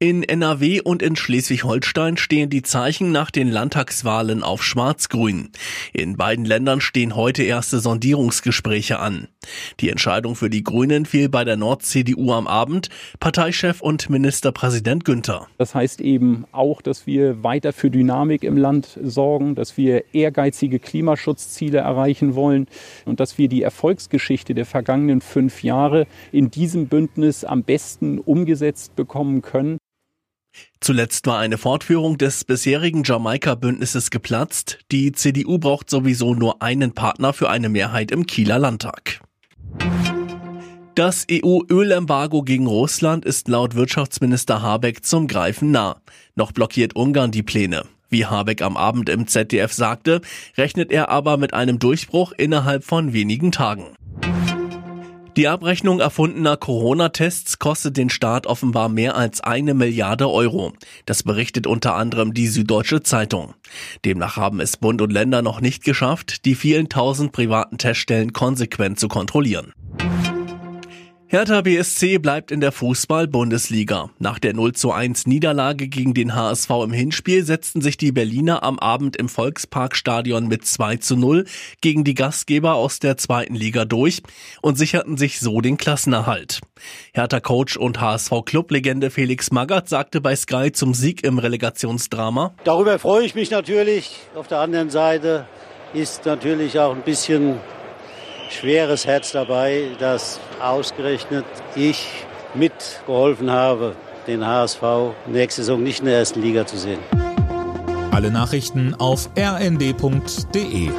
In NRW und in Schleswig-Holstein stehen die Zeichen nach den Landtagswahlen auf Schwarz-Grün. In beiden Ländern stehen heute erste Sondierungsgespräche an. Die Entscheidung für die Grünen fiel bei der Nord-CDU am Abend. Parteichef und Ministerpräsident Günther. Das heißt eben auch, dass wir weiter für Dynamik im Land sorgen, dass wir ehrgeizige Klimaschutzziele erreichen wollen und dass wir die Erfolgsgeschichte der vergangenen fünf Jahre in diesem Bündnis am besten umgesetzt bekommen können. Zuletzt war eine Fortführung des bisherigen Jamaika-Bündnisses geplatzt. Die CDU braucht sowieso nur einen Partner für eine Mehrheit im Kieler Landtag. Das EU-Ölembargo gegen Russland ist laut Wirtschaftsminister Habeck zum Greifen nah. Noch blockiert Ungarn die Pläne. Wie Habeck am Abend im ZDF sagte, rechnet er aber mit einem Durchbruch innerhalb von wenigen Tagen. Die Abrechnung erfundener Corona-Tests kostet den Staat offenbar mehr als eine Milliarde Euro. Das berichtet unter anderem die Süddeutsche Zeitung. Demnach haben es Bund und Länder noch nicht geschafft, die vielen tausend privaten Teststellen konsequent zu kontrollieren. Hertha BSC bleibt in der Fußball-Bundesliga. Nach der 0 zu 1 Niederlage gegen den HSV im Hinspiel setzten sich die Berliner am Abend im Volksparkstadion mit 2 zu 0 gegen die Gastgeber aus der zweiten Liga durch und sicherten sich so den Klassenerhalt. Hertha-Coach und HSV-Clublegende Felix Magath sagte bei Sky zum Sieg im Relegationsdrama. Darüber freue ich mich natürlich. Auf der anderen Seite ist natürlich auch ein bisschen schweres Herz dabei, dass ausgerechnet ich mitgeholfen habe, den HSV nächste Saison nicht in der ersten Liga zu sehen. Alle Nachrichten auf rnd.de